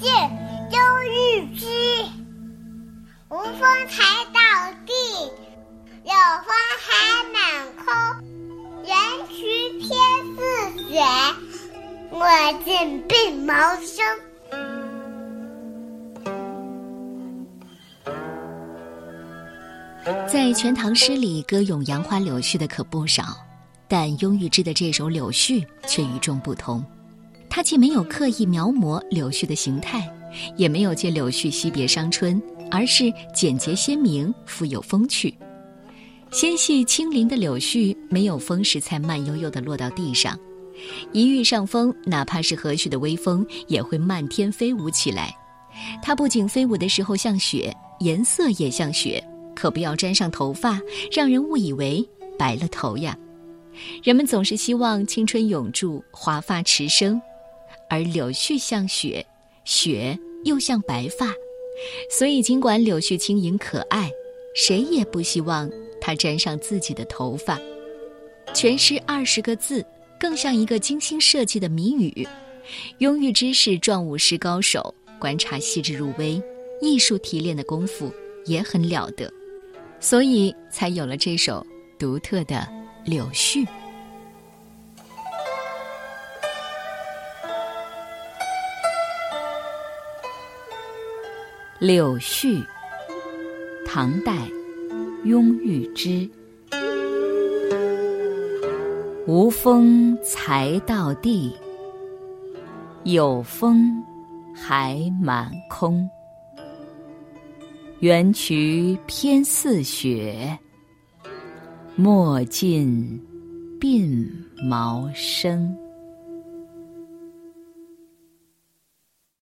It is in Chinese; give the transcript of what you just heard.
见忧郁之。无风才倒地，有风还满空。人徐天似雪，我见鬓毛生。在《全唐诗》里，歌咏杨花柳絮的可不少，但雍玉之的这首柳絮却与众不同。他既没有刻意描摹柳絮的形态，也没有借柳絮惜别伤春，而是简洁鲜明，富有风趣。纤细轻灵的柳絮，没有风时才慢悠悠地落到地上，一遇上风，哪怕是和煦的微风，也会漫天飞舞起来。它不仅飞舞的时候像雪，颜色也像雪。可不要沾上头发，让人误以为白了头呀。人们总是希望青春永驻，华发迟生，而柳絮像雪，雪又像白发，所以尽管柳絮轻盈可爱，谁也不希望它沾上自己的头发。全诗二十个字，更像一个精心设计的谜语。雍裕之是壮舞诗高手，观察细致入微，艺术提炼的功夫也很了得。所以才有了这首独特的《柳絮》。《柳絮》，唐代，雍裕之。无风才到地，有风还满空。缘渠偏似雪，莫尽鬓毛生。